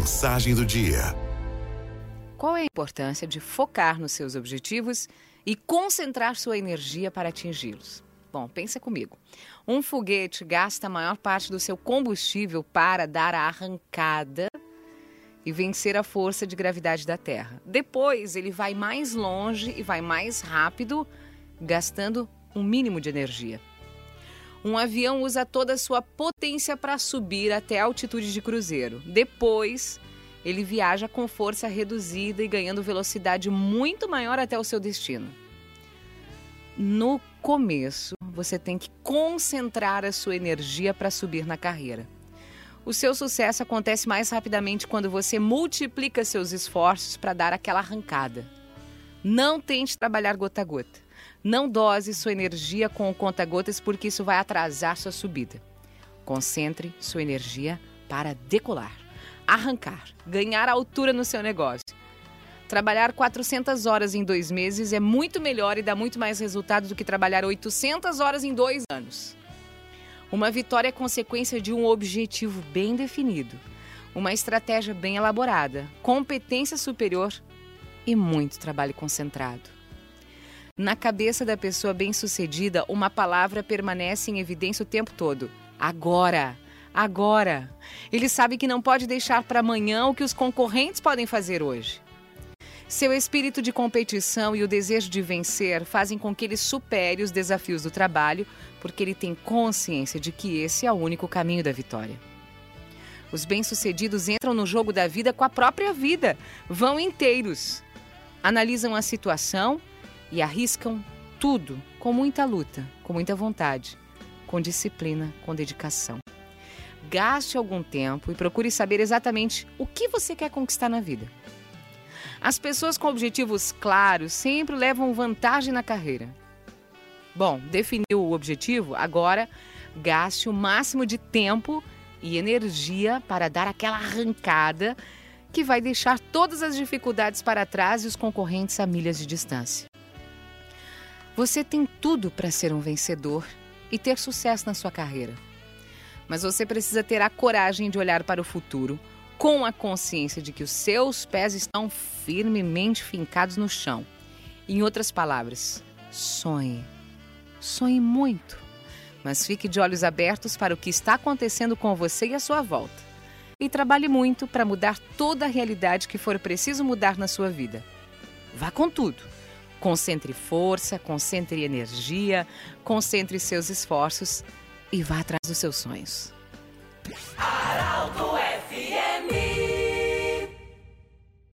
Mensagem do dia. Qual é a importância de focar nos seus objetivos e concentrar sua energia para atingi-los? Bom, pensa comigo. Um foguete gasta a maior parte do seu combustível para dar a arrancada e vencer a força de gravidade da Terra. Depois, ele vai mais longe e vai mais rápido, gastando um mínimo de energia. Um avião usa toda a sua potência para subir até a altitude de cruzeiro. Depois, ele viaja com força reduzida e ganhando velocidade muito maior até o seu destino. No começo, você tem que concentrar a sua energia para subir na carreira. O seu sucesso acontece mais rapidamente quando você multiplica seus esforços para dar aquela arrancada. Não tente trabalhar gota a gota. Não dose sua energia com o conta-gotas porque isso vai atrasar sua subida. Concentre sua energia para decolar, arrancar, ganhar altura no seu negócio. Trabalhar 400 horas em dois meses é muito melhor e dá muito mais resultado do que trabalhar 800 horas em dois anos. Uma vitória é consequência de um objetivo bem definido, uma estratégia bem elaborada, competência superior e muito trabalho concentrado. Na cabeça da pessoa bem-sucedida, uma palavra permanece em evidência o tempo todo: agora. Agora. Ele sabe que não pode deixar para amanhã o que os concorrentes podem fazer hoje. Seu espírito de competição e o desejo de vencer fazem com que ele supere os desafios do trabalho, porque ele tem consciência de que esse é o único caminho da vitória. Os bem-sucedidos entram no jogo da vida com a própria vida, vão inteiros. Analisam a situação e arriscam tudo com muita luta, com muita vontade, com disciplina, com dedicação. Gaste algum tempo e procure saber exatamente o que você quer conquistar na vida. As pessoas com objetivos claros sempre levam vantagem na carreira. Bom, definiu o objetivo, agora gaste o máximo de tempo e energia para dar aquela arrancada que vai deixar todas as dificuldades para trás e os concorrentes a milhas de distância. Você tem tudo para ser um vencedor e ter sucesso na sua carreira. Mas você precisa ter a coragem de olhar para o futuro com a consciência de que os seus pés estão firmemente fincados no chão. Em outras palavras, sonhe. Sonhe muito, mas fique de olhos abertos para o que está acontecendo com você e à sua volta. E trabalhe muito para mudar toda a realidade que for preciso mudar na sua vida. Vá com tudo Concentre força, concentre energia, concentre seus esforços e vá atrás dos seus sonhos.